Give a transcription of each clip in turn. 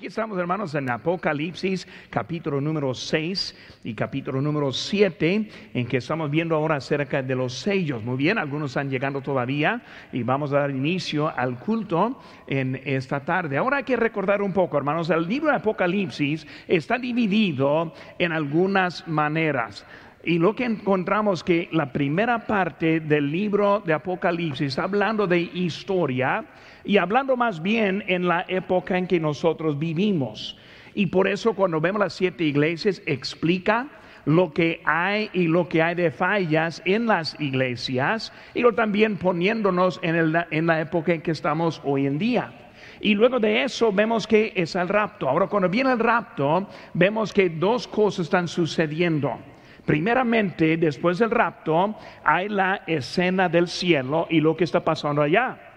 Aquí estamos, hermanos, en Apocalipsis, capítulo número 6 y capítulo número 7, en que estamos viendo ahora acerca de los sellos. Muy bien, algunos están llegando todavía y vamos a dar inicio al culto en esta tarde. Ahora hay que recordar un poco, hermanos, el libro de Apocalipsis está dividido en algunas maneras. Y lo que encontramos que la primera parte del libro de Apocalipsis está hablando de historia y hablando más bien en la época en que nosotros vivimos. Y por eso cuando vemos las siete iglesias explica lo que hay y lo que hay de fallas en las iglesias y lo también poniéndonos en, en la época en que estamos hoy en día. Y luego de eso vemos que es el rapto. Ahora cuando viene el rapto, vemos que dos cosas están sucediendo. Primeramente, después del rapto, hay la escena del cielo y lo que está pasando allá.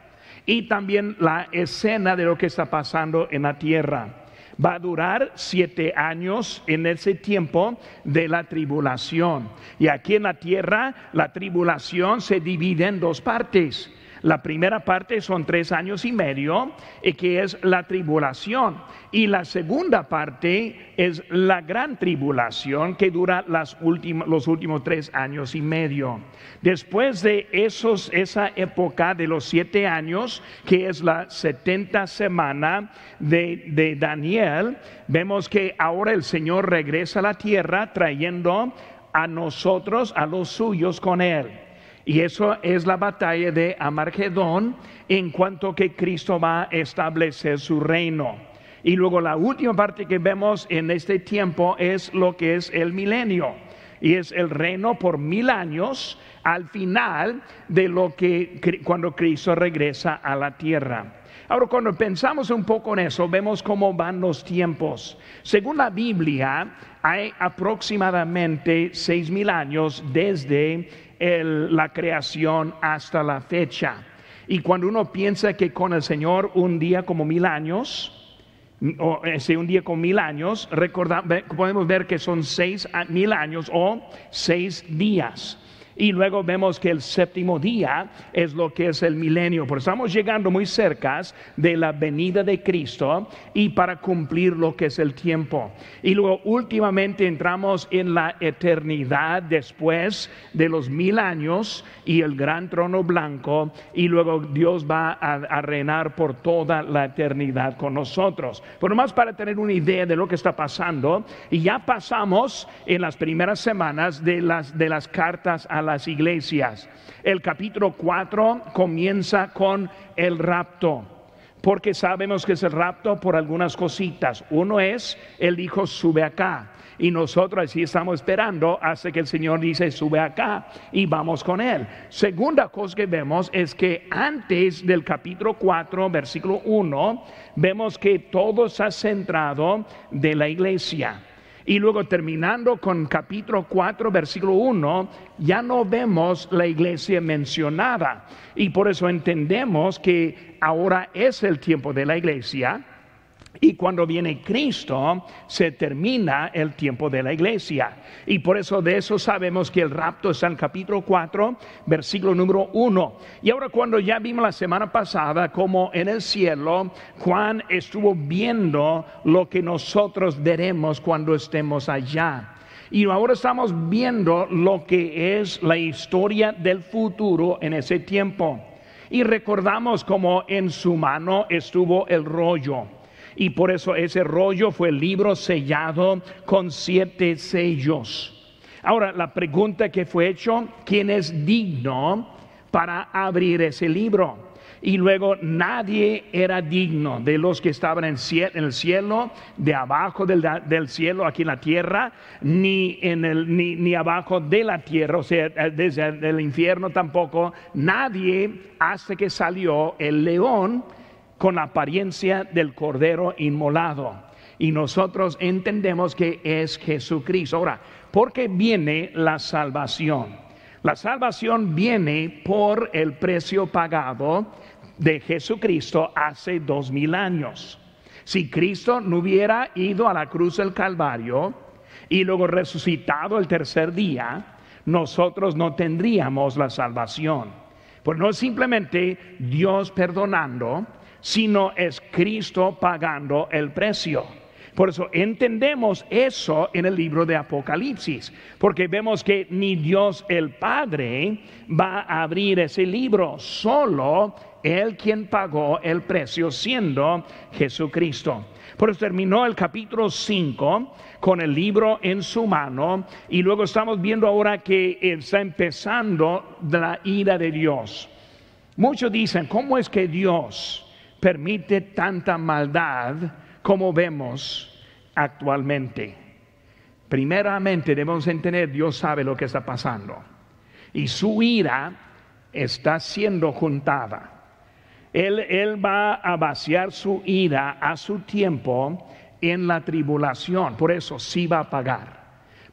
Y también la escena de lo que está pasando en la tierra. Va a durar siete años en ese tiempo de la tribulación. Y aquí en la tierra la tribulación se divide en dos partes. La primera parte son tres años y medio, y que es la tribulación. Y la segunda parte es la gran tribulación que dura las los últimos tres años y medio. Después de esos, esa época de los siete años, que es la setenta semana de, de Daniel, vemos que ahora el Señor regresa a la tierra trayendo a nosotros, a los suyos con él. Y eso es la batalla de Amargedón en cuanto que Cristo va a establecer su reino. Y luego la última parte que vemos en este tiempo es lo que es el milenio. Y es el reino por mil años al final de lo que cuando Cristo regresa a la tierra. Ahora, cuando pensamos un poco en eso, vemos cómo van los tiempos. Según la Biblia, hay aproximadamente seis mil años desde la creación hasta la fecha. Y cuando uno piensa que con el Señor un día como mil años, o ese un día con mil años, podemos ver que son seis mil años o seis días. Y luego vemos que el séptimo día es lo que es el milenio. Por estamos llegando muy cerca de la venida de Cristo y para cumplir lo que es el tiempo. Y luego últimamente entramos en la eternidad después de los mil años y el gran trono blanco. Y luego Dios va a, reinar por toda la eternidad con nosotros. Por más para tener una idea de lo que está pasando. Y ya pasamos en las primeras semanas de las, de las cartas a las iglesias. El capítulo 4 comienza con el rapto, porque sabemos que es el rapto por algunas cositas. Uno es, el hijo sube acá. Y nosotros así estamos esperando hasta que el Señor dice, sube acá y vamos con Él. Segunda cosa que vemos es que antes del capítulo 4, versículo 1, vemos que todo está centrado de la iglesia. Y luego terminando con capítulo 4, versículo 1, ya no vemos la iglesia mencionada. Y por eso entendemos que ahora es el tiempo de la iglesia y cuando viene Cristo, se termina el tiempo de la iglesia. Y por eso de eso sabemos que el rapto está en capítulo 4, versículo número 1. Y ahora cuando ya vimos la semana pasada como en el cielo, Juan estuvo viendo lo que nosotros veremos cuando estemos allá. Y ahora estamos viendo lo que es la historia del futuro en ese tiempo. Y recordamos como en su mano estuvo el rollo y por eso ese rollo fue el libro sellado con siete sellos. Ahora, la pregunta que fue hecho, ¿quién es digno para abrir ese libro? Y luego nadie era digno de los que estaban en, el cielo, de abajo del, cielo, aquí en la tierra, ni, en el, ni, ni abajo de la tierra, o sea, desde el infierno tampoco. Nadie hasta que salió el león con la apariencia del cordero inmolado. Y nosotros entendemos que es Jesucristo. Ahora, ¿por qué viene la salvación? La salvación viene por el precio pagado de Jesucristo hace dos mil años. Si Cristo no hubiera ido a la cruz del Calvario y luego resucitado el tercer día, nosotros no tendríamos la salvación. Pues no es simplemente Dios perdonando, sino es Cristo pagando el precio. Por eso entendemos eso en el libro de Apocalipsis, porque vemos que ni Dios el Padre va a abrir ese libro, solo Él quien pagó el precio siendo Jesucristo. Por eso terminó el capítulo 5 con el libro en su mano y luego estamos viendo ahora que está empezando la ira de Dios. Muchos dicen, ¿cómo es que Dios permite tanta maldad como vemos actualmente? Primeramente debemos entender, Dios sabe lo que está pasando y su ira está siendo juntada. Él, él, va a vaciar su ira a su tiempo en la tribulación, por eso sí va a pagar.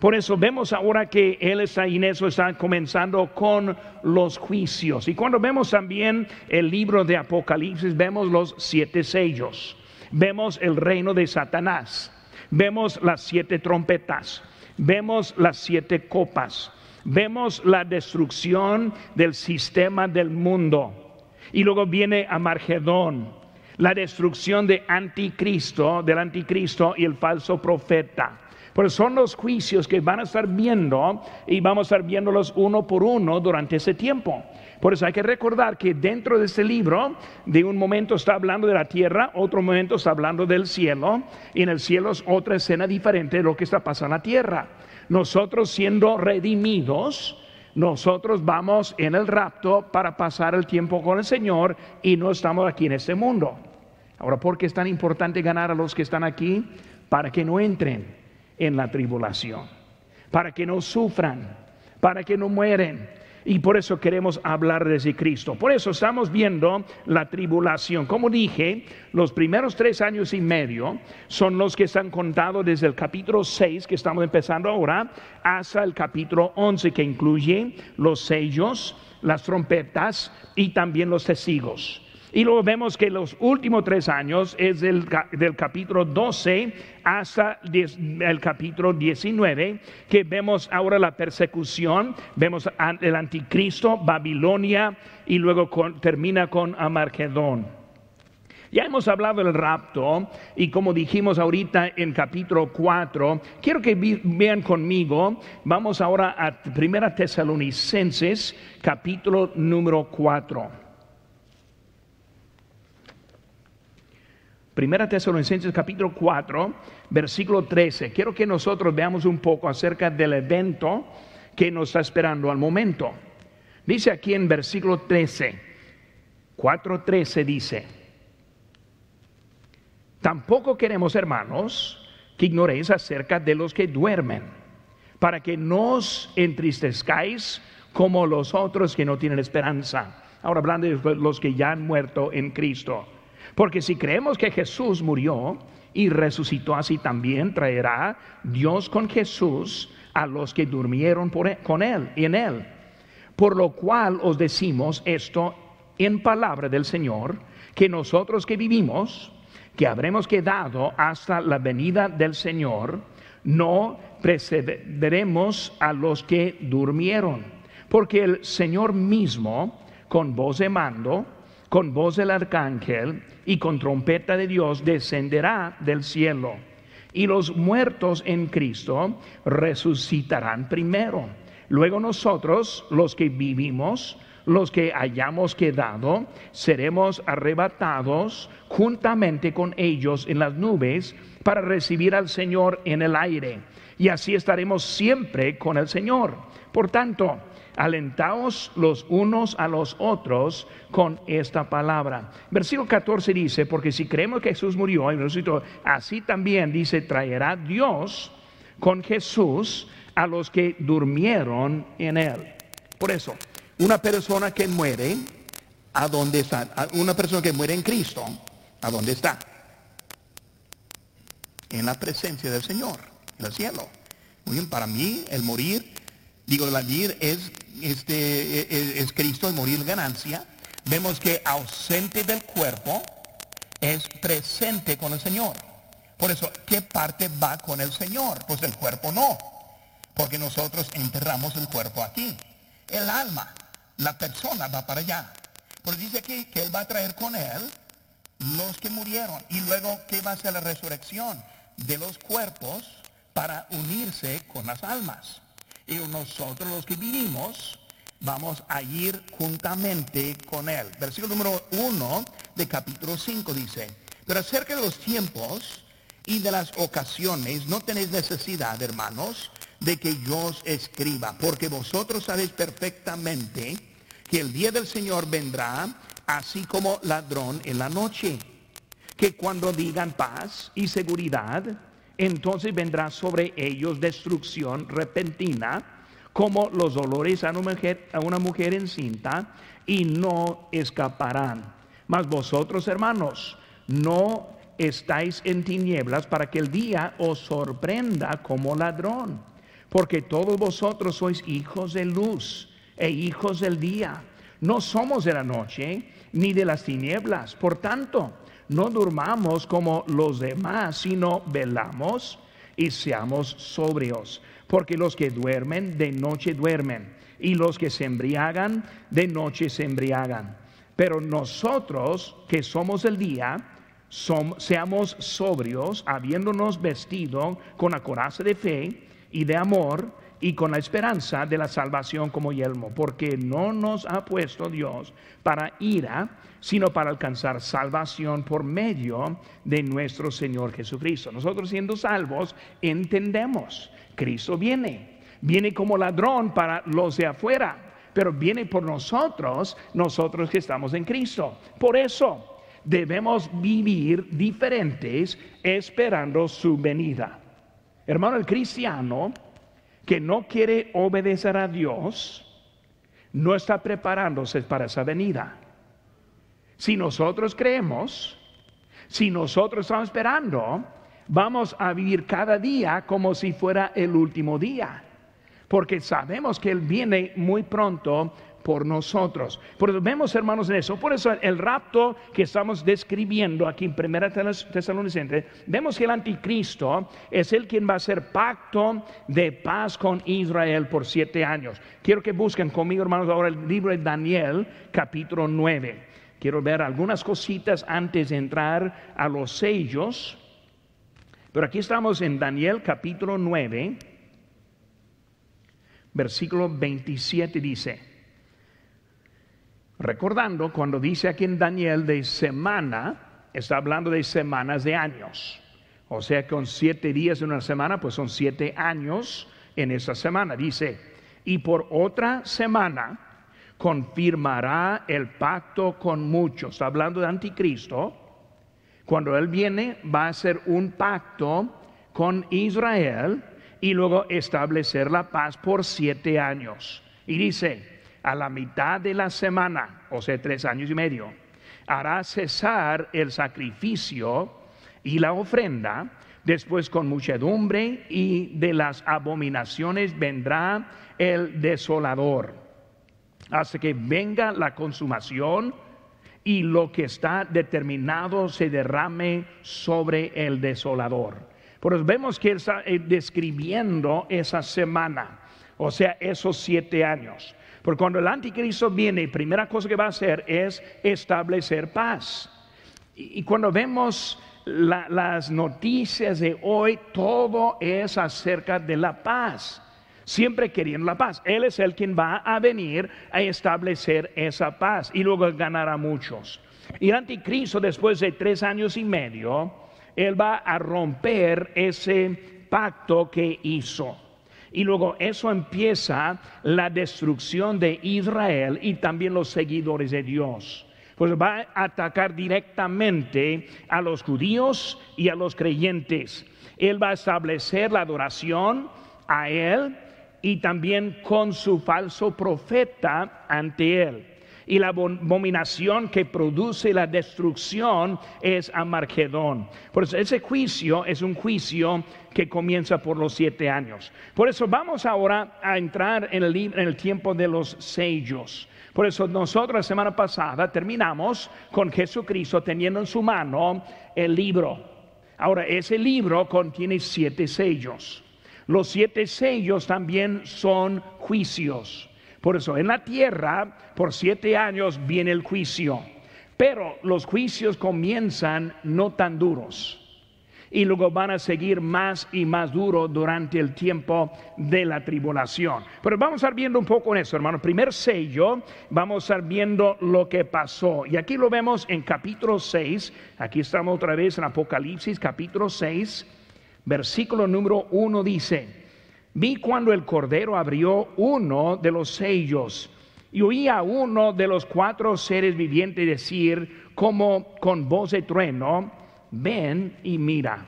Por eso vemos ahora que Él está en eso, está comenzando con los juicios. Y cuando vemos también el libro de Apocalipsis, vemos los siete sellos, vemos el reino de Satanás, vemos las siete trompetas, vemos las siete copas, vemos la destrucción del sistema del mundo. Y luego viene Amargedón, la destrucción de anticristo, del anticristo y el falso profeta. Pero son los juicios que van a estar viendo y vamos a estar viéndolos uno por uno durante ese tiempo. Por eso hay que recordar que dentro de este libro, de un momento está hablando de la tierra, otro momento está hablando del cielo, y en el cielo es otra escena diferente de lo que está pasando en la tierra. Nosotros siendo redimidos, nosotros vamos en el rapto para pasar el tiempo con el Señor y no estamos aquí en este mundo. Ahora, ¿por qué es tan importante ganar a los que están aquí? Para que no entren en la tribulación, para que no sufran, para que no mueren. Y por eso queremos hablar de Cristo. Por eso estamos viendo la tribulación. Como dije, los primeros tres años y medio son los que están contados desde el capítulo 6, que estamos empezando ahora, hasta el capítulo 11, que incluye los sellos, las trompetas y también los testigos. Y luego vemos que los últimos tres años es del, del capítulo 12 hasta el capítulo 19, que vemos ahora la persecución, vemos el anticristo, Babilonia, y luego termina con Amargedón. Ya hemos hablado del rapto y como dijimos ahorita en capítulo 4, quiero que vean conmigo, vamos ahora a Primera Tesalonicenses, capítulo número 4. Primera Tesalonicenses capítulo 4, versículo 13. Quiero que nosotros veamos un poco acerca del evento que nos está esperando al momento. Dice aquí en versículo 13, 4.13 dice, tampoco queremos hermanos que ignoréis acerca de los que duermen, para que no os entristezcáis como los otros que no tienen esperanza. Ahora hablando de los que ya han muerto en Cristo porque si creemos que Jesús murió y resucitó así también, traerá Dios con Jesús a los que durmieron e, con él y en él. Por lo cual os decimos esto en palabra del Señor, que nosotros que vivimos, que habremos quedado hasta la venida del Señor, no precederemos a los que durmieron, porque el Señor mismo, con voz de mando, con voz del arcángel y con trompeta de Dios descenderá del cielo. Y los muertos en Cristo resucitarán primero. Luego nosotros, los que vivimos, los que hayamos quedado, seremos arrebatados juntamente con ellos en las nubes para recibir al Señor en el aire. Y así estaremos siempre con el Señor. Por tanto, alentaos los unos a los otros con esta palabra. Versículo 14 dice, porque si creemos que Jesús murió así también dice, traerá Dios con Jesús a los que durmieron en él. Por eso, una persona que muere, ¿a dónde está? Una persona que muere en Cristo, ¿a dónde está? En la presencia del Señor, en el cielo. Muy bien, para mí el morir Digo, la vida es, este, es, es Cristo, el morir ganancia. Vemos que ausente del cuerpo es presente con el Señor. Por eso, ¿qué parte va con el Señor? Pues el cuerpo no, porque nosotros enterramos el cuerpo aquí. El alma, la persona va para allá. Pero dice aquí que Él va a traer con Él los que murieron. Y luego, ¿qué va a ser la resurrección? De los cuerpos para unirse con las almas. Y nosotros los que vivimos vamos a ir juntamente con Él. Versículo número 1 de capítulo 5 dice, pero acerca de los tiempos y de las ocasiones no tenéis necesidad, hermanos, de que yo os escriba, porque vosotros sabéis perfectamente que el día del Señor vendrá así como ladrón en la noche, que cuando digan paz y seguridad, entonces vendrá sobre ellos destrucción repentina, como los dolores a una mujer, a una mujer encinta, y no escaparán. Mas vosotros, hermanos, no estáis en tinieblas para que el día os sorprenda como ladrón, porque todos vosotros sois hijos de luz e hijos del día. No somos de la noche ni de las tinieblas. Por tanto, no durmamos como los demás, sino velamos y seamos sobrios. Porque los que duermen, de noche duermen, y los que se embriagan, de noche se embriagan. Pero nosotros que somos el día, seamos sobrios, habiéndonos vestido con la coraza de fe y de amor y con la esperanza de la salvación como yelmo, porque no nos ha puesto Dios para ira, sino para alcanzar salvación por medio de nuestro Señor Jesucristo. Nosotros siendo salvos entendemos, Cristo viene, viene como ladrón para los de afuera, pero viene por nosotros, nosotros que estamos en Cristo. Por eso debemos vivir diferentes esperando su venida. Hermano, el cristiano que no quiere obedecer a Dios, no está preparándose para esa venida. Si nosotros creemos, si nosotros estamos esperando, vamos a vivir cada día como si fuera el último día, porque sabemos que Él viene muy pronto por nosotros. Por eso vemos, hermanos, en eso. Por eso el rapto que estamos describiendo aquí en Primera Tesalonicense, vemos que el anticristo es el quien va a hacer pacto de paz con Israel por siete años. Quiero que busquen conmigo, hermanos, ahora el libro de Daniel, capítulo 9. Quiero ver algunas cositas antes de entrar a los sellos. Pero aquí estamos en Daniel capítulo 9, versículo 27 dice, Recordando cuando dice aquí en Daniel de semana, está hablando de semanas de años. O sea, con siete días en una semana, pues son siete años en esa semana. Dice, y por otra semana confirmará el pacto con muchos. Está hablando de anticristo. Cuando Él viene, va a hacer un pacto con Israel y luego establecer la paz por siete años. Y dice, a la mitad de la semana, o sea, tres años y medio, hará cesar el sacrificio y la ofrenda, después con muchedumbre y de las abominaciones vendrá el desolador, hasta que venga la consumación y lo que está determinado se derrame sobre el desolador. Por eso vemos que él está eh, describiendo esa semana, o sea, esos siete años. Porque cuando el anticristo viene, primera cosa que va a hacer es establecer paz. Y, cuando vemos las noticias de hoy, todo es acerca de la paz. Siempre queriendo la paz. Él es el quien va a venir a establecer esa paz y luego ganará muchos. Y el anticristo, después de tres años y medio, él va a romper ese pacto que hizo. Y luego eso empieza la destrucción de Israel y también los seguidores de Dios. Pues va a atacar directamente a los judíos y a los creyentes. Él va a establecer la adoración a Él y también con su falso profeta ante Él y la abominación que produce la destrucción es Amargedón. Por eso ese juicio es un juicio que comienza por los siete años. Por eso vamos ahora a entrar en el, en el tiempo de los sellos. Por eso nosotros la semana pasada terminamos con Jesucristo teniendo en su mano el libro. Ahora, ese libro contiene siete sellos. Los siete sellos también son juicios. Por eso en la tierra por siete años viene el juicio. Pero los juicios comienzan no tan duros y luego van a seguir más y más duro durante el tiempo de la tribulación. Pero vamos a estar viendo un poco en eso, hermano. Primer sello, vamos a estar viendo lo que pasó. Y aquí lo vemos en capítulo 6. Aquí estamos otra vez en Apocalipsis, capítulo 6, versículo número 1 dice, vi cuando el Cordero abrió uno de los sellos y oí a uno de los cuatro seres vivientes decir como con voz de trueno, ven y mira.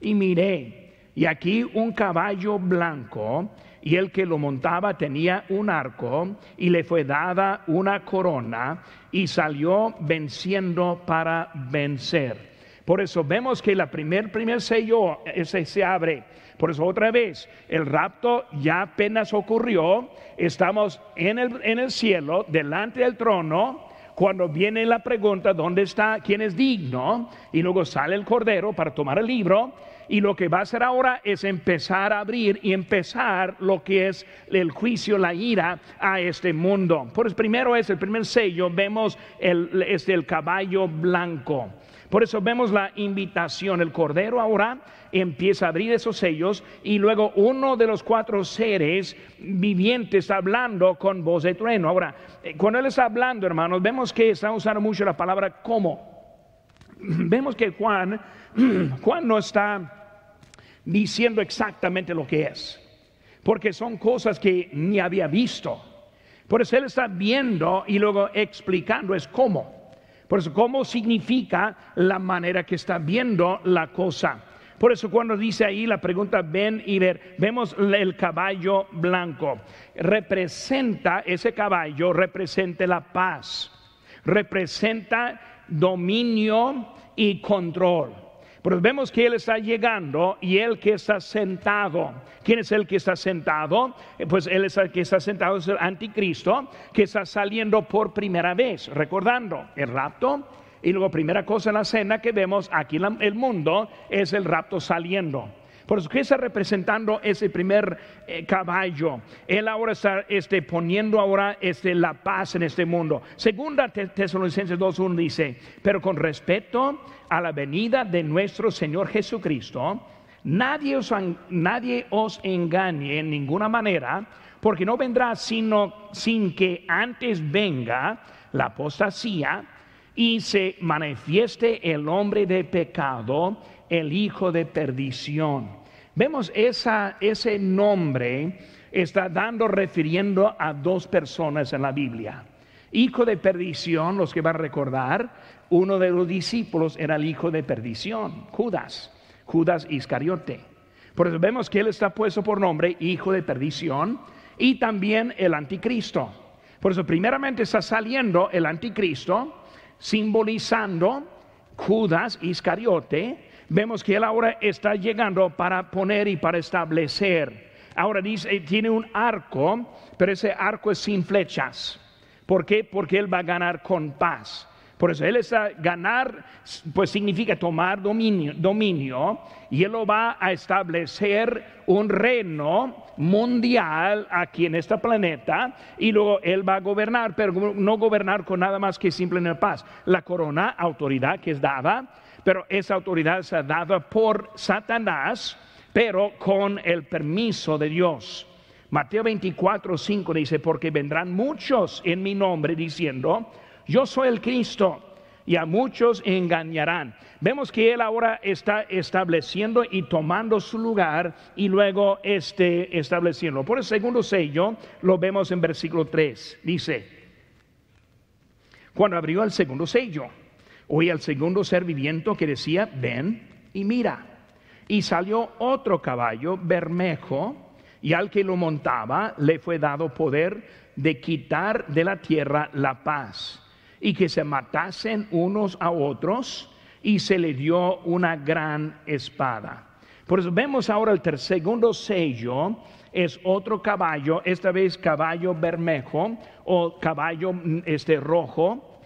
Y miré, y aquí un caballo blanco, y el que lo montaba tenía un arco, y le fue dada una corona, y salió venciendo para vencer. Por eso vemos que la primer, primer sello ese se abre. Por eso otra vez, el rapto ya apenas ocurrió, estamos en el, en el cielo, delante del trono, cuando viene la pregunta, ¿dónde está? ¿Quién es digno? Y luego sale el Cordero para tomar el libro. Y lo que va a hacer ahora es empezar a abrir y empezar lo que es el juicio, la ira a este mundo. Por eso primero es el primer sello, vemos el, este, el caballo blanco. Por eso vemos la invitación. El Cordero ahora empieza a abrir esos sellos y luego uno de los cuatro seres vivientes hablando con voz de trueno. Ahora, eh, cuando Él está hablando, hermanos, vemos que está usando mucho la palabra como. Vemos que Juan, Juan no está diciendo exactamente lo que es, porque son cosas que ni había visto. Por eso Él está viendo y luego explicando es cómo. Por eso, ¿cómo significa la manera que está viendo la cosa? Por eso cuando dice ahí la pregunta ven y ver, vemos el caballo blanco. Representa, ese caballo representa la paz, representa dominio y control. Pero vemos que Él está llegando y Él que está sentado. ¿Quién es el que está sentado? Eh, pues Él es el que está sentado, es el anticristo, que está saliendo por primera vez. Recordando, el rapto y luego primera cosa en la cena que vemos aquí en el mundo es el rapto saliendo. Por eso que está representando ese primer eh, caballo. Él ahora está este, poniendo ahora este, la paz en este mundo. Segunda Tesalonicenses 2.1 dice, pero con respecto a la venida de nuestro Señor Jesucristo, nadie os, nadie os engañe en ninguna manera, porque no vendrá sino sin que antes venga la apostasía y se manifieste el hombre de pecado, el hijo de perdición. Vemos ese nombre está dando refiriendo a dos personas en la Biblia. Hijo de perdición, los que van a recordar, uno de los discípulos era el hijo de perdición, Judas, Judas Iscariote. Por eso vemos que él está puesto por nombre hijo de perdición y también el anticristo. Por eso primeramente está saliendo el anticristo simbolizando Judas Iscariote, vemos que él ahora está llegando para poner y para establecer. Ahora dice, eh, tiene un arco, pero ese arco es sin flechas. ¿Por qué? Porque él va a ganar con paz. Por eso él está ganar, pues significa tomar dominio, dominio y él lo va a establecer un reino mundial aquí en este planeta y luego él va a gobernar, pero no gobernar con nada más que simplemente paz. La corona, autoridad que es dada, pero esa autoridad es dada por Satanás, pero con el permiso de Dios. Mateo 24, 5 dice, porque vendrán muchos en mi nombre diciendo, yo soy el Cristo y a muchos engañarán. Vemos que él ahora está estableciendo y tomando su lugar y luego este estableciendo. Por el segundo sello lo vemos en versículo 3. Dice, cuando abrió el segundo sello, oí al segundo ser viviente que decía, ven y mira. Y salió otro caballo bermejo y al que lo montaba le fue dado poder de quitar de la tierra la paz y que se matasen unos a otros y se le dio una gran espada. Por eso vemos ahora el segundo sello es otro caballo, esta vez caballo bermejo o caballo mm, este rojo.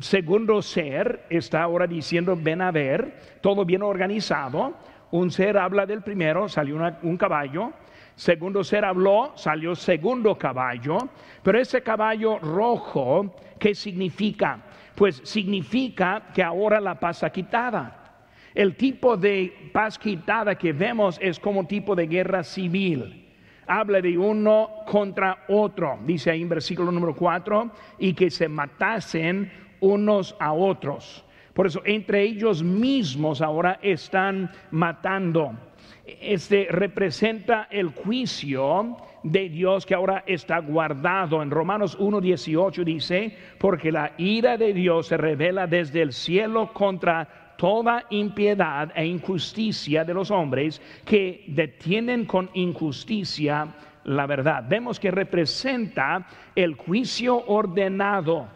Segundo ser está ahora diciendo ven a ver, todo bien organizado. Un ser habla del primero, salió un caballo. Segundo ser habló, salió segundo caballo, pero ese caballo rojo, ¿qué significa? pues significa que ahora la paz está quitada. El tipo de paz quitada que vemos es como tipo de guerra civil habla de uno contra otro, dice ahí en versículo número 4, y que se matasen unos a otros. Por eso entre ellos mismos ahora están matando. Este representa el juicio de Dios que ahora está guardado. En Romanos 1.18 dice, porque la ira de Dios se revela desde el cielo contra toda impiedad e injusticia de los hombres que detienen con injusticia la verdad. Vemos que representa el juicio ordenado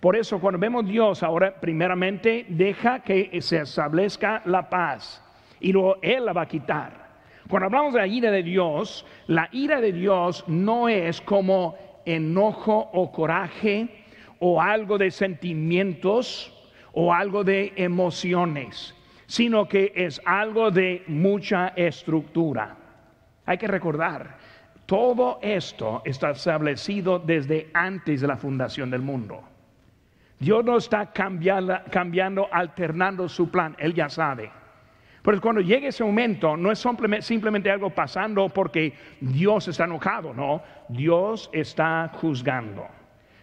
por eso cuando vemos Dios ahora, primeramente deja que se establezca la paz y luego Él la va a quitar. Cuando hablamos de la ira de Dios, la ira de Dios no es como enojo o coraje o algo de sentimientos o algo de emociones, sino que es algo de mucha estructura. Hay que recordar, todo esto está establecido desde antes de la fundación del mundo. Dios no está cambiando, alternando su plan, Él ya sabe. Pero cuando llegue ese momento, no es simplemente algo pasando porque Dios está enojado, no, Dios está juzgando.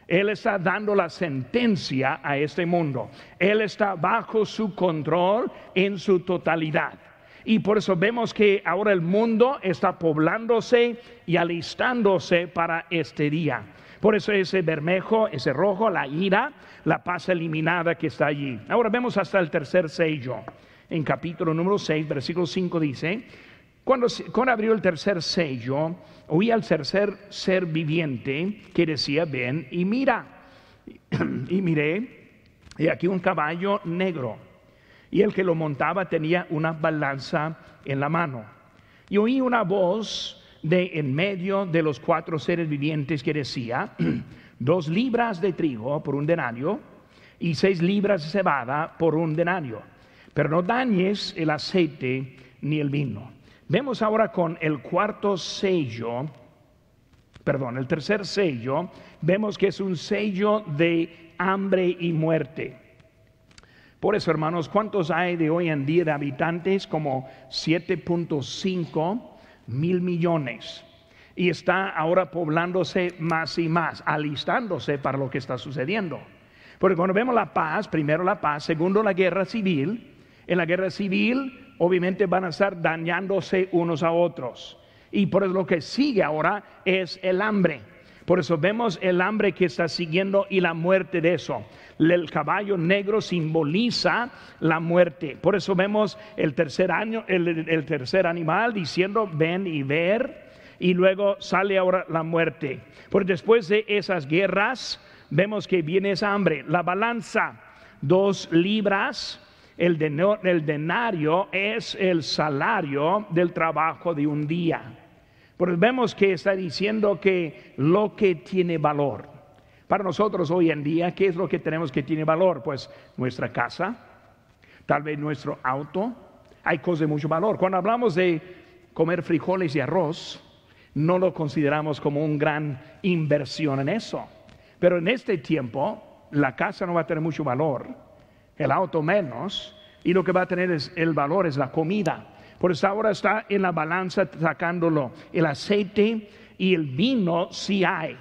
Él está dando la sentencia a este mundo. Él está bajo su control en su totalidad. Y por eso vemos que ahora el mundo está poblándose y alistándose para este día. Por eso ese bermejo, ese rojo, la ira, la paz eliminada que está allí. Ahora vemos hasta el tercer sello. En capítulo número 6, versículo 5 dice, cuando, cuando abrió el tercer sello, oí al tercer ser viviente que decía, ven y mira. y miré, y aquí un caballo negro. Y el que lo montaba tenía una balanza en la mano. Y oí una voz de en medio de los cuatro seres vivientes que decía, dos libras de trigo por un denario y seis libras de cebada por un denario, pero no dañes el aceite ni el vino. Vemos ahora con el cuarto sello, perdón, el tercer sello, vemos que es un sello de hambre y muerte. Por eso, hermanos, ¿cuántos hay de hoy en día de habitantes? Como 7.5 mil millones. Y está ahora poblándose más y más, alistándose para lo que está sucediendo. Porque cuando vemos la paz, primero la paz, segundo la guerra civil, en la guerra civil obviamente van a estar dañándose unos a otros. Y por eso lo que sigue ahora es el hambre. Por eso vemos el hambre que está siguiendo y la muerte de eso. El caballo negro simboliza la muerte. Por eso vemos el tercer año, el, tercer animal diciendo ven y ver. Y luego sale ahora la muerte. Porque después de esas guerras, vemos que viene esa hambre. La balanza, dos libras. El, el denario es el salario del trabajo de un día. Pero vemos que está diciendo que lo que tiene valor. Para nosotros hoy en día, ¿qué es lo que tenemos que tiene valor? Pues nuestra casa, tal vez nuestro auto. Hay cosas de mucho valor. Cuando hablamos de comer frijoles y arroz, no lo consideramos como una gran inversión en eso. Pero en este tiempo, la casa no va a tener mucho valor, el auto menos, y lo que va a tener es, el valor es la comida. Por eso ahora está en la balanza sacándolo. El aceite y el vino sí hay,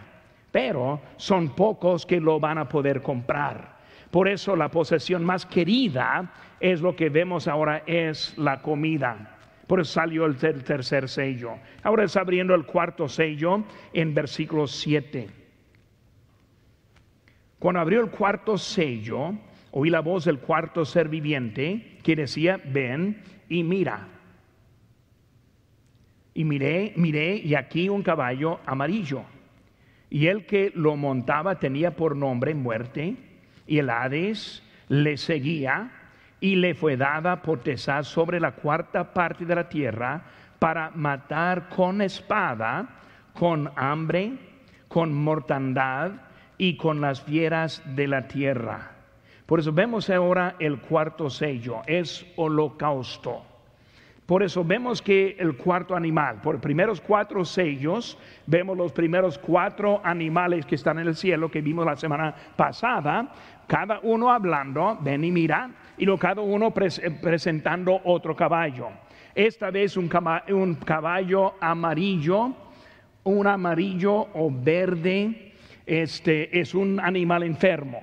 pero son pocos que lo van a poder comprar. Por eso la posesión más querida es lo que vemos ahora es la comida. Por eso salió el tercer sello. Ahora está abriendo el cuarto sello en versículo 7. Cuando abrió el cuarto sello, oí la voz del cuarto ser viviente que decía, ven y mira. Y miré, miré, y aquí un caballo amarillo. Y el que lo montaba tenía por nombre muerte, y el Hades le seguía, y le fue dada potestad sobre la cuarta parte de la tierra para matar con espada, con hambre, con mortandad y con las fieras de la tierra. Por eso vemos ahora el cuarto sello, es holocausto. Por eso vemos que el cuarto animal, por primeros cuatro sellos, vemos los primeros cuatro animales que están en el cielo que vimos la semana pasada, cada uno hablando, ven y mira, y lo cada uno presentando otro caballo. Esta vez un caballo, amarillo, un amarillo o verde, este es un animal enfermo.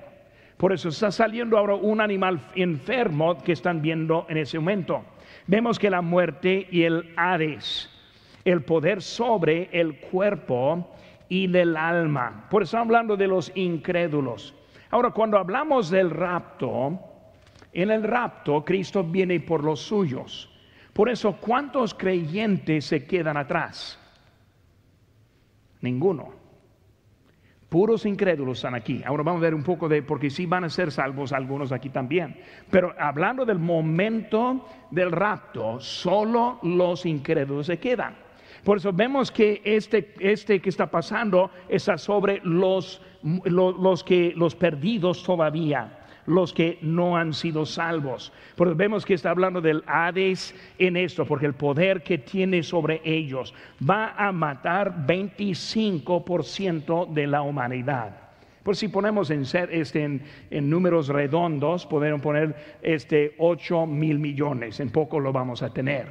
Por eso está saliendo ahora un animal enfermo que están viendo en ese momento vemos que la muerte y el Hades, el poder sobre el cuerpo y del alma. Por eso hablando de los incrédulos. Ahora, cuando hablamos del rapto, en el rapto Cristo viene por los suyos. Por eso, ¿cuántos creyentes se quedan atrás? Ninguno. Puros incrédulos están aquí. Ahora vamos a ver un poco de, porque sí van a ser salvos algunos aquí también. Pero hablando del momento del rapto, solo los incrédulos se quedan. Por eso vemos que este, este que está pasando está sobre los, los, que, los perdidos todavía los que no han sido salvos. Porque vemos que está hablando del Hades en esto, porque el poder que tiene sobre ellos va a matar 25% de la humanidad. Por si ponemos en, este, en, números redondos, podemos poner este 8 mil millones, en poco lo vamos a tener.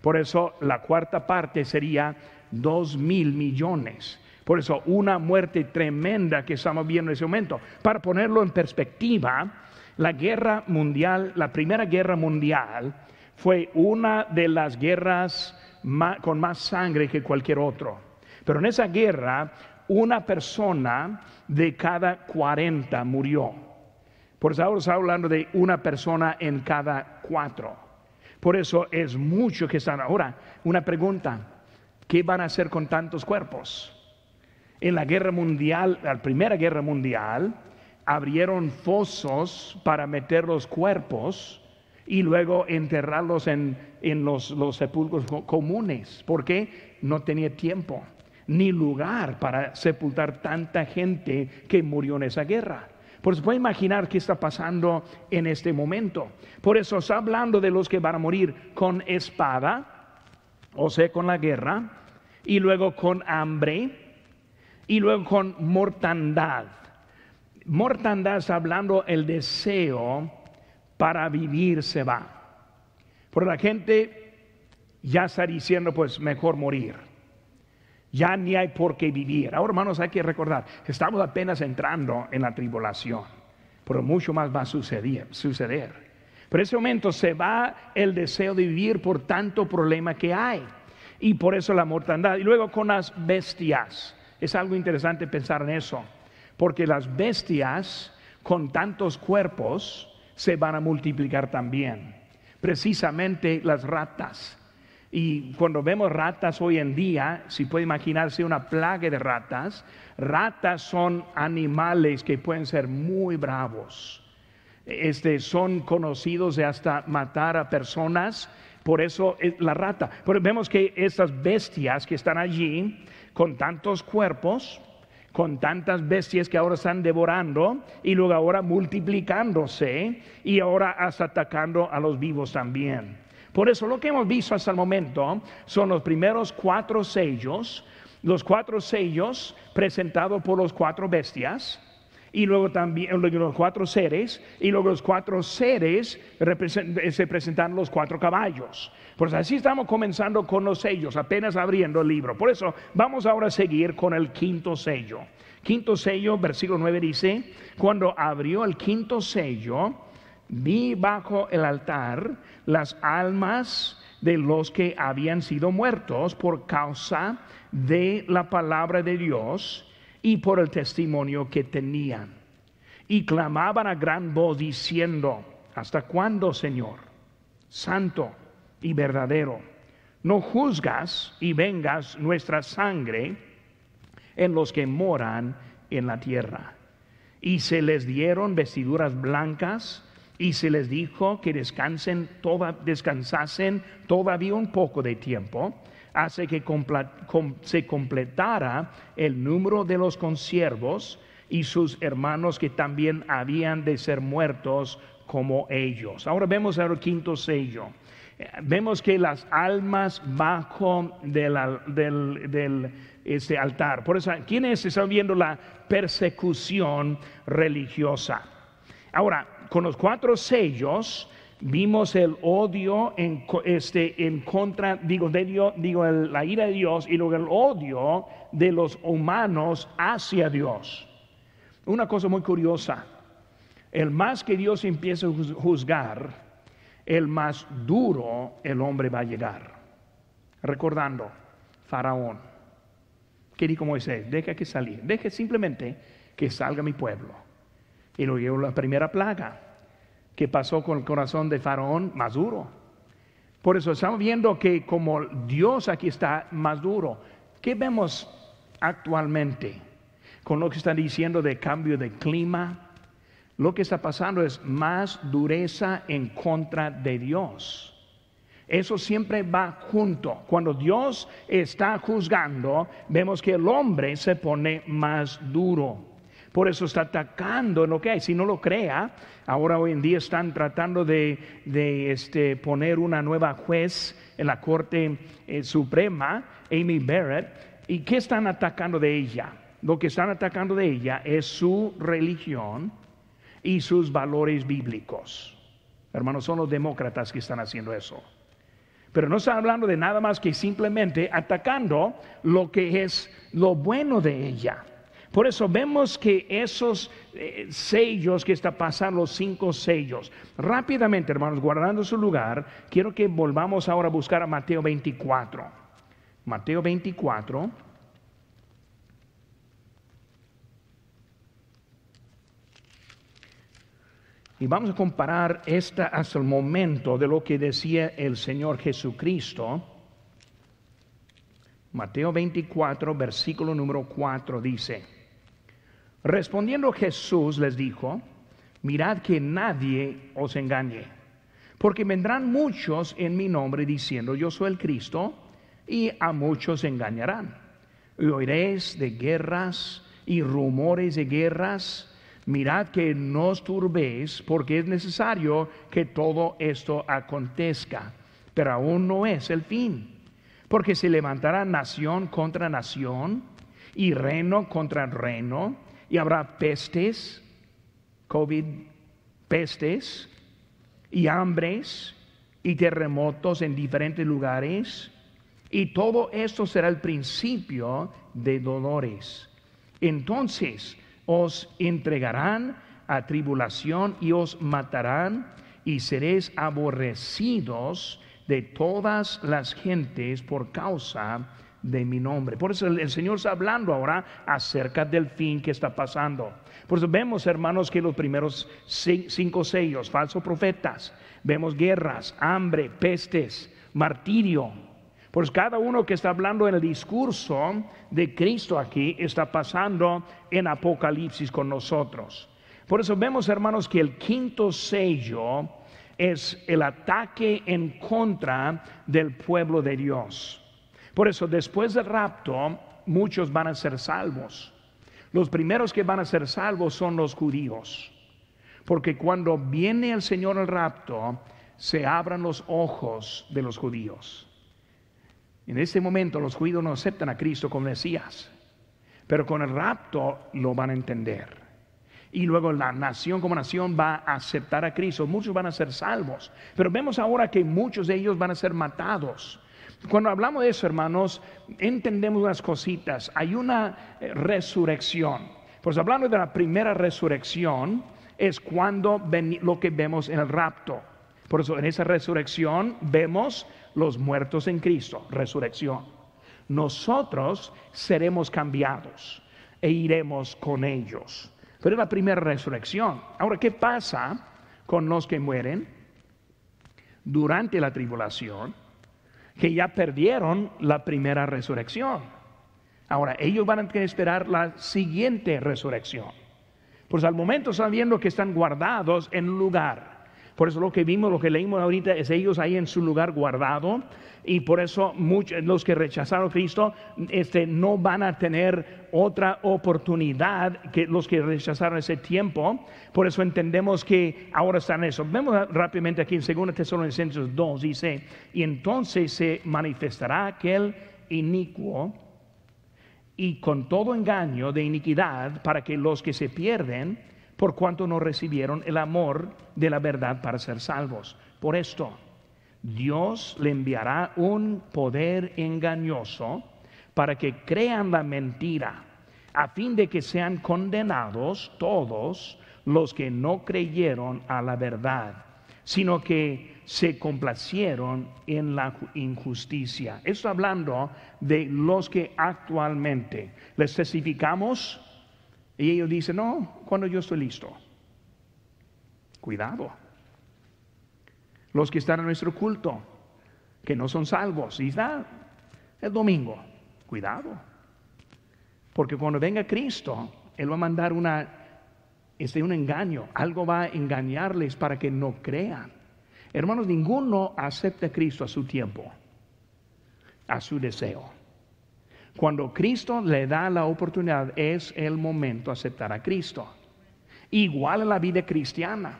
Por eso la cuarta parte sería 2 mil millones. Por eso, una muerte tremenda que estamos viendo en ese momento. Para ponerlo en perspectiva, la guerra mundial, la primera guerra mundial, fue una de las guerras con más sangre que cualquier otro. Pero en esa guerra, una persona de cada 40 murió. Por eso ahora está hablando de una persona en cada cuatro. Por eso es mucho que están. Ahora, una pregunta: ¿qué van a hacer con tantos cuerpos? En la guerra mundial, la primera guerra mundial, abrieron fosos para meter los cuerpos y luego enterrarlos en, los, sepulcros comunes, porque no tenía tiempo ni lugar para sepultar tanta gente que murió en esa guerra. Por eso puede imaginar qué está pasando en este momento. Por eso está hablando de los que van a morir con espada, o sea, con la guerra, y luego con hambre, y luego con mortandad. Mortandad está hablando el deseo para vivir se va. Por la gente ya está diciendo, pues mejor morir. Ya ni hay por qué vivir. Ahora, hermanos, hay que recordar, estamos apenas entrando en la tribulación, pero mucho más va a suceder. suceder. Pero en ese momento se va el deseo de vivir por tanto problema que hay. Y por eso la mortandad. Y luego con las bestias. Es algo interesante pensar en eso, porque las bestias con tantos cuerpos se van a multiplicar también. Precisamente las ratas. Y cuando vemos ratas hoy en día, si puede imaginarse una plaga de ratas, ratas son animales que pueden ser muy bravos. Este, son conocidos de hasta matar a personas, por eso la rata. Pero vemos que estas bestias que están allí con tantos cuerpos, con tantas bestias que ahora están devorando y luego ahora multiplicándose y ahora hasta atacando a los vivos también. Por eso lo que hemos visto hasta el momento son los primeros cuatro sellos, los cuatro sellos presentados por los cuatro bestias, y luego también los cuatro seres, y luego los cuatro seres se presentan los cuatro caballos. Pues así estamos comenzando con los sellos, apenas abriendo el libro. Por eso vamos ahora a seguir con el quinto sello. Quinto sello, versículo 9 dice, cuando abrió el quinto sello, vi bajo el altar las almas de los que habían sido muertos por causa de la palabra de Dios y por el testimonio que tenían. Y clamaban a gran voz diciendo, ¿hasta cuándo, Señor? Santo y verdadero. No juzgas y vengas nuestra sangre en los que moran en la tierra. Y se les dieron vestiduras blancas y se les dijo que descansen toda, descansasen todavía un poco de tiempo hace que se completara el número de los consiervos y sus hermanos que también habían de ser muertos como ellos. Ahora vemos el quinto sello. vemos que las almas bajo del, del, del este altar. Por eso, ¿quiénes están viendo la persecución religiosa? Ahora, con los cuatro sellos, vimos el odio en, este, en contra, digo, de Dios, digo la ira de Dios y luego el odio de los humanos hacia Dios. Una cosa muy curiosa, el más que Dios empieza a juzgar, el más duro el hombre va a llegar. Recordando, Faraón, ¿qué dijo Moisés? Deja que salir, deje simplemente que salga mi pueblo. Y llevó la primera plaga que pasó con el corazón de Faraón más duro. Por eso estamos viendo que como Dios aquí está más duro. ¿Qué vemos actualmente con lo que están diciendo de cambio de clima? Lo que está pasando es más dureza en contra de Dios. Eso siempre va junto. Cuando Dios está juzgando, vemos que el hombre se pone más duro. Por eso está atacando en lo que hay. Si no lo crea, ahora hoy en día están tratando de, este, poner una nueva juez en la Corte eh, Suprema, Amy Barrett. ¿Y qué están atacando de ella? Lo que están atacando de ella es su religión y sus valores bíblicos. Hermanos, son los demócratas que están haciendo eso. Pero no están hablando de nada más que simplemente atacando lo que es lo bueno de ella. Por eso vemos que esos eh, sellos que está pasando, los cinco sellos, rápidamente, hermanos, guardando su lugar, quiero que volvamos ahora a buscar a Mateo 24. Mateo 24. Y vamos a comparar esta hasta el momento de lo que decía el Señor Jesucristo. Mateo 24, versículo número 4 dice, Respondiendo Jesús les dijo, mirad que nadie os engañe, porque vendrán muchos en mi nombre diciendo yo soy el Cristo, y a muchos engañarán. Y oiréis de guerras y rumores de guerras. Mirad que no os turbéis, porque es necesario que todo esto acontezca, pero aún no es el fin, porque se levantará nación contra nación y reino contra reino y habrá pestes, COVID, pestes y hambres y terremotos en diferentes lugares. Y todo esto será el principio de dolores. Entonces os entregarán a tribulación y os matarán y seréis aborrecidos de todas las gentes por causa de mi nombre. Por eso el, Señor está hablando ahora acerca del fin que está pasando. Por eso vemos, hermanos, que los primeros cinco sellos, falsos profetas, vemos guerras, hambre, pestes, martirio. Pues cada uno que está hablando en el discurso de Cristo aquí está pasando en Apocalipsis con nosotros. Por eso vemos, hermanos, que el quinto sello es el ataque en contra del pueblo de Dios. Por eso, después del rapto, muchos van a ser salvos. Los primeros que van a ser salvos son los judíos. Porque cuando viene el Señor al rapto, se abran los ojos de los judíos. En este momento los judíos no aceptan a Cristo como Mesías, pero con el rapto lo van a entender. Y luego la nación como nación va a aceptar a Cristo. Muchos van a ser salvos. Pero vemos ahora que muchos de ellos van a ser matados. Cuando hablamos de eso, hermanos, entendemos unas cositas. Hay una eh, resurrección. Pues hablando de la primera resurrección, es cuando lo que vemos en el rapto. Por eso en esa resurrección vemos los muertos en Cristo, resurrección. Nosotros seremos cambiados e iremos con ellos. Pero es la primera resurrección. Ahora, ¿qué pasa con los que mueren durante la tribulación? Que ya perdieron la primera resurrección. Ahora, ellos van a tener que esperar la siguiente resurrección. Pues al momento están viendo que están guardados en un lugar. Por eso lo que vimos, lo que leímos ahorita es ellos ahí en su lugar guardado y por eso muchos los que rechazaron a Cristo este, no van a tener otra oportunidad que los que rechazaron ese tiempo. Por eso entendemos que ahora están en eso. Vemos rápidamente aquí en 2 Tesalonicenses 2, dice, y entonces se manifestará aquel inicuo y con todo engaño de iniquidad para que los que se pierden, por cuanto no recibieron el amor de la verdad para ser salvos. Por esto, Dios le enviará un poder engañoso para que crean la mentira, a fin de que sean condenados todos los que no creyeron a la verdad, sino que se complacieron en la injusticia. Esto hablando de los que actualmente les testificamos y ellos dicen, no, cuando yo estoy listo. Cuidado los que están en nuestro culto, que no son salvos. Y está el domingo, cuidado. Porque cuando venga Cristo, Él va a mandar una, este, un engaño, algo va a engañarles para que no crean. Hermanos, ninguno acepta a Cristo a su tiempo, a su deseo. Cuando Cristo le da la oportunidad, es el momento de aceptar a Cristo. Igual en la vida cristiana.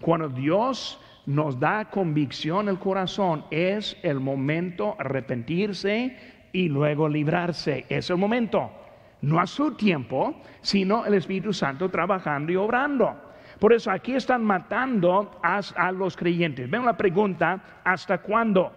Cuando Dios nos da convicción el corazón, es el momento arrepentirse y luego librarse. Es el momento, no a su tiempo, sino el Espíritu Santo trabajando y obrando. Por eso aquí están matando a, los creyentes. Ven la pregunta, ¿hasta cuándo?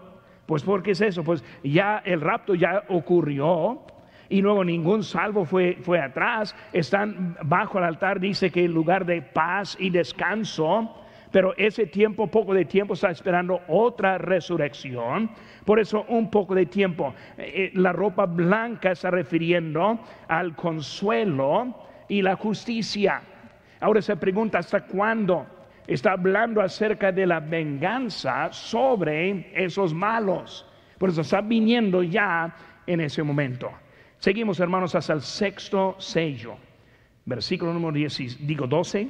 Pues porque es eso, pues ya el rapto ya ocurrió, y luego ningún salvo fue, fue atrás. Están bajo el altar, dice que el lugar de paz y descanso pero ese tiempo, poco de tiempo, está esperando otra resurrección. Por eso un poco de tiempo. Eh, eh, la ropa blanca está refiriendo al consuelo y la justicia. Ahora se pregunta hasta cuándo está hablando acerca de la venganza sobre esos malos. Por eso está viniendo ya en ese momento. Seguimos hermanos hasta el sexto sello. Versículo número 10, digo 12.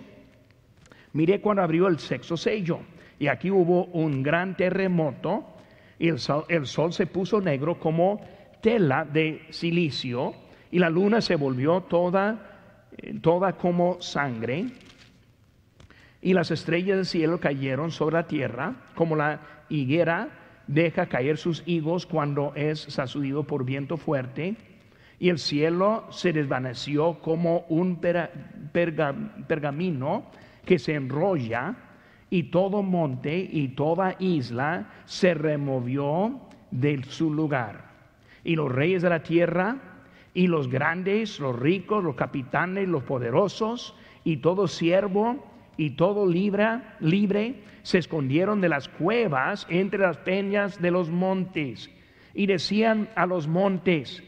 Miré cuando abrió el sexto sello y aquí hubo un gran terremoto y el sol, el sol se puso negro como tela de silicio y la luna se volvió toda, eh, toda como sangre y las estrellas del cielo cayeron sobre la tierra como la higuera deja caer sus higos cuando es sacudido por viento fuerte y el cielo se desvaneció como un pergamino que se enrolla y todo monte y toda isla se removió de su lugar. Y los reyes de la tierra y los grandes, los ricos, los capitanes, los poderosos y todo siervo y todo libre, libre se escondieron de las cuevas entre las peñas de los montes. Y decían a los montes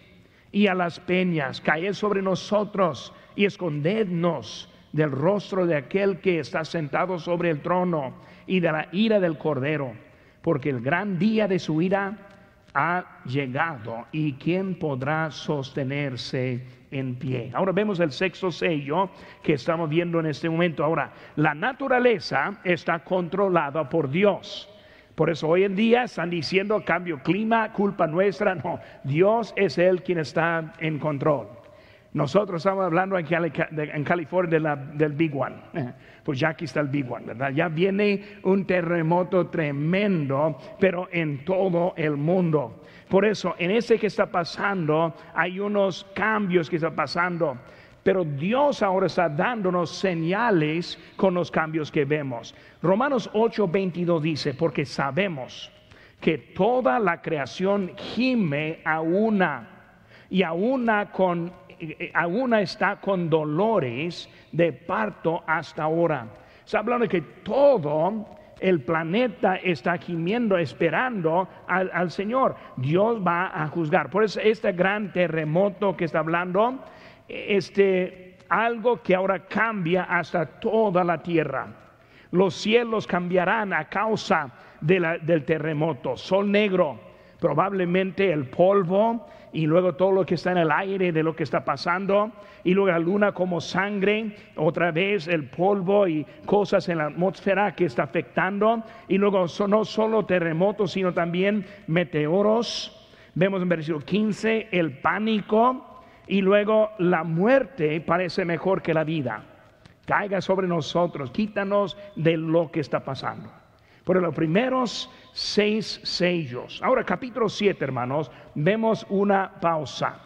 y a las peñas, caed sobre nosotros y escondednos del rostro de aquel que está sentado sobre el trono y de la ira del cordero, porque el gran día de su ira ha llegado y quién podrá sostenerse en pie. Ahora vemos el sexto sello que estamos viendo en este momento. Ahora, la naturaleza está controlada por Dios. Por eso hoy en día están diciendo cambio clima, culpa nuestra. No, Dios es el quien está en control. Nosotros estamos hablando en, California del Big One. Pues ya aquí está el Big One, ¿verdad? Ya viene un terremoto tremendo, pero en todo el mundo. Por eso, en ese que está pasando, hay unos cambios que están pasando. Pero Dios ahora está dándonos señales con los cambios que vemos. Romanos 8:22 dice, porque sabemos que toda la creación gime a una y a una con aún está con dolores de parto hasta ahora. Se hablando de que todo el planeta está gimiendo, esperando al, Señor. Dios va a juzgar. Por eso este gran terremoto que está hablando, este algo que ahora cambia hasta toda la tierra. Los cielos cambiarán a causa del terremoto. Sol negro probablemente el polvo y luego todo lo que está en el aire de lo que está pasando, y luego la luna como sangre, otra vez el polvo y cosas en la atmósfera que está afectando, y luego no solo terremotos, sino también meteoros. Vemos en versículo 15 el pánico y luego la muerte parece mejor que la vida. Caiga sobre nosotros, quítanos de lo que está pasando. Por los primeros seis sellos. Ahora, capítulo 7, hermanos, vemos una pausa.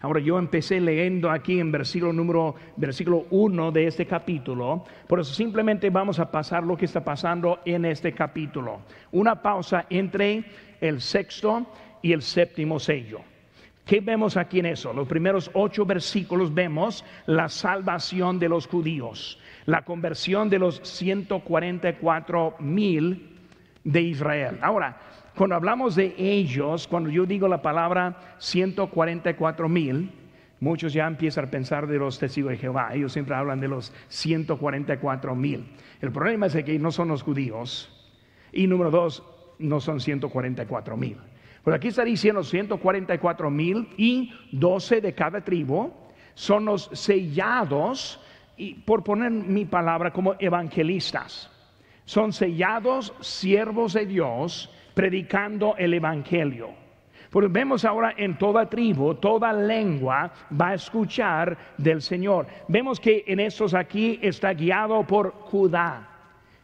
Ahora yo empecé leyendo aquí en versículo número versículo 1 de este capítulo, por eso simplemente vamos a pasar lo que está pasando en este capítulo. Una pausa entre el sexto y el séptimo sello. ¿Qué vemos aquí en eso? Los primeros ocho versículos vemos la salvación de los judíos, la conversión de los 144 mil de Israel. Ahora, cuando hablamos de ellos, cuando yo digo la palabra 144 mil, muchos ya empiezan a pensar de los testigos de Jehová. Ellos siempre hablan de los 144 mil. El problema es que no son los judíos. Y número dos, no son 144 mil. Pero aquí está diciendo 144 mil y 12 de cada tribu son los sellados, y por poner mi palabra como evangelistas son sellados siervos de Dios predicando el Evangelio. Porque vemos ahora en toda tribu, toda lengua va a escuchar del Señor. Vemos que en estos aquí está guiado por Judá.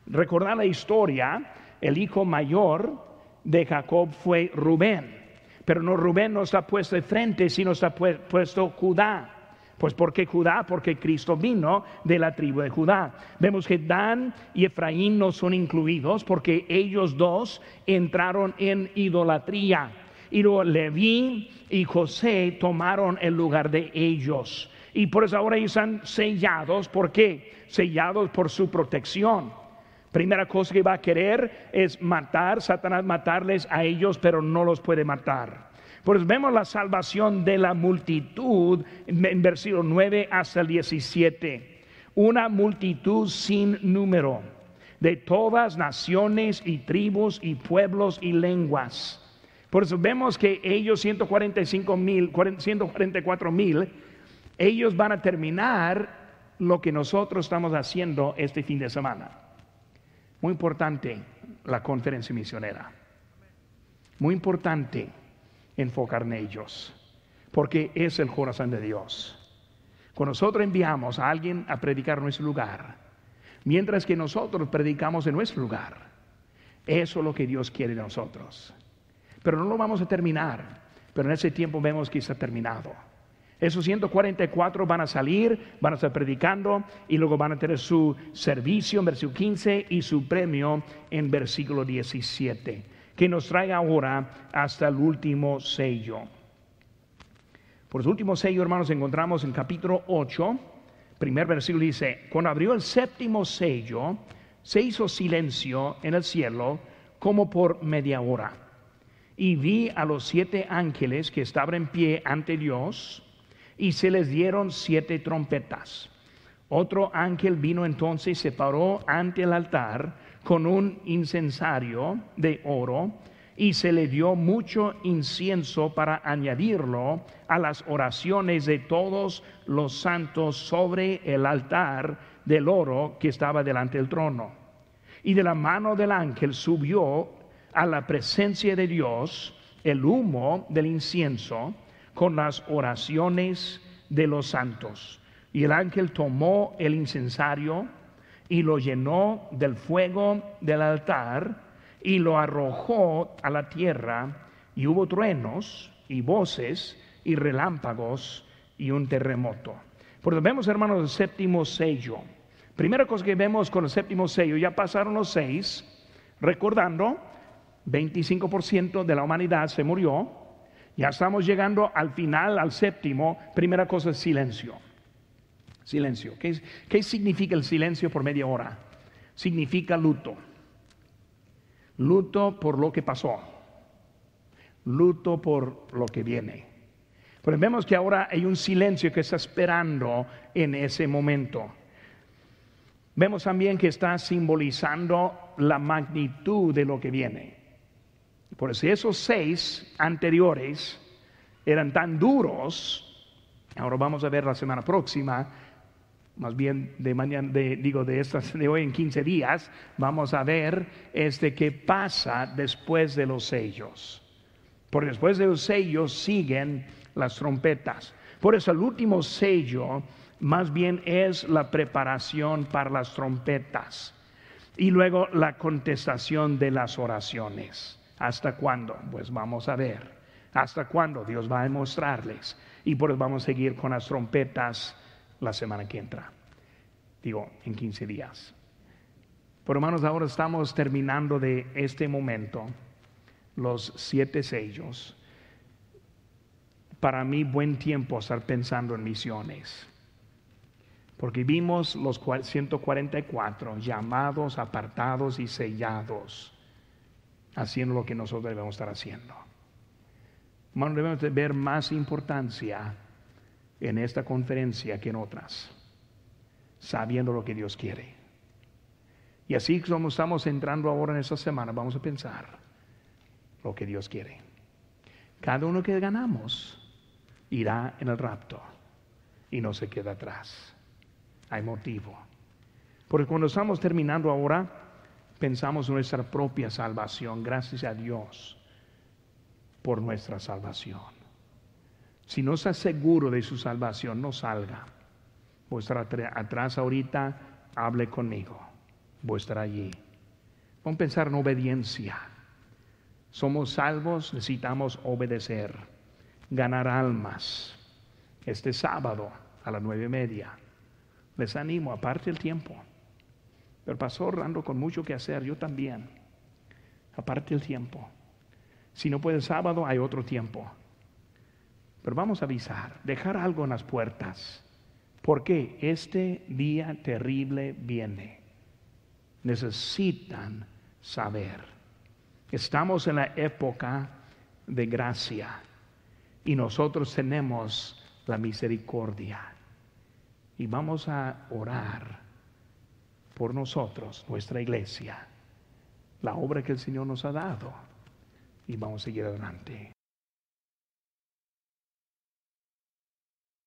Recordar la historia, el hijo mayor de Jacob fue Rubén. Pero no Rubén no está puesto de frente, sino está puesto Judá. Pues porque Judá, porque Cristo vino de la tribu de Judá. Vemos que Dan y Efraín no son incluidos porque ellos dos entraron en idolatría. Y luego Leví y José tomaron el lugar de ellos. Y por eso ahora están sellados. ¿Por qué? Sellados por su protección. Primera cosa que va a querer es matar, Satanás matarles a ellos, pero no los puede matar. Pues vemos la salvación de la multitud en versículo 9 hasta el 17. Una multitud sin número de todas naciones y tribus y pueblos y lenguas. Por eso vemos que ellos 145 mil, 144 mil, ellos van a terminar lo que nosotros estamos haciendo este fin de semana. Muy importante la conferencia misionera. Muy importante enfocar en ellos, porque es el corazón de Dios. Cuando nosotros enviamos a alguien a predicar en nuestro lugar, mientras que nosotros predicamos en nuestro lugar, eso es lo que Dios quiere de nosotros. Pero no lo vamos a terminar, pero en ese tiempo vemos que está terminado. Esos 144 van a salir, van a estar predicando y luego van a tener su servicio en versículo 15 y su premio en versículo 17 que nos trae ahora hasta el último sello. Por su último sello, hermanos, encontramos en capítulo 8, primer versículo dice, cuando abrió el séptimo sello, se hizo silencio en el cielo como por media hora. Y vi a los siete ángeles que estaban en pie ante Dios, y se les dieron siete trompetas. Otro ángel vino entonces y se paró ante el altar con un incensario de oro y se le dio mucho incienso para añadirlo a las oraciones de todos los santos sobre el altar del oro que estaba delante del trono. Y de la mano del ángel subió a la presencia de Dios el humo del incienso con las oraciones de los santos. Y el ángel tomó el incensario, y lo llenó del fuego del altar y lo arrojó a la tierra y hubo truenos y voces y relámpagos y un terremoto. Porque vemos, hermanos, el séptimo sello. Primera cosa que vemos con el séptimo sello, ya pasaron los seis, recordando, 25% de la humanidad se murió, ya estamos llegando al final, al séptimo, primera cosa es silencio. Silencio. ¿Qué, significa el silencio por media hora? Significa luto. Luto por lo que pasó. Luto por lo que viene. Pero vemos que ahora hay un silencio que está esperando en ese momento. Vemos también que está simbolizando la magnitud de lo que viene. Por eso esos seis anteriores eran tan duros, ahora vamos a ver la semana próxima, más bien de mañana, digo de estas de hoy en 15 días, vamos a ver este qué pasa después de los sellos. Porque después de los sellos siguen las trompetas. Por eso el último sello más bien es la preparación para las trompetas. Y luego la contestación de las oraciones. ¿Hasta cuándo? Pues vamos a ver. ¿Hasta cuándo? Dios va a mostrarles. Y por eso vamos a seguir con las trompetas la semana que entra. Digo, en 15 días. Por hermanos, ahora estamos terminando de este momento, los siete sellos. Para mí, buen tiempo estar pensando en misiones. Porque vimos los 144 llamados, apartados y sellados, haciendo lo que nosotros debemos estar haciendo. Hermanos, debemos ver más importancia en esta conferencia que en otras, sabiendo lo que Dios quiere. Y así como estamos entrando ahora en esta semana, vamos a pensar lo que Dios quiere. Cada uno que ganamos irá en el rapto y no se queda atrás hay motivo. Porque cuando estamos terminando ahora, pensamos en nuestra propia salvación. Gracias a Dios por nuestra salvación. Si no está seguro de su salvación, no salga. Voy a estar atrás ahorita, hable conmigo. Voy allí. Vamos a pensar en obediencia. Somos salvos, necesitamos obedecer, ganar almas. Este sábado a las nueve y media les animo, aparte el tiempo. Pero pasó ando con mucho que hacer, yo también. Aparte el tiempo. Si no puede sábado, hay otro tiempo. Pero vamos a avisar, dejar algo en las puertas. Porque este día terrible viene. Necesitan saber. Estamos en la época de gracia y nosotros tenemos la misericordia y vamos a orar por nosotros, nuestra iglesia, la obra que el Señor nos ha dado y vamos a seguir adelante.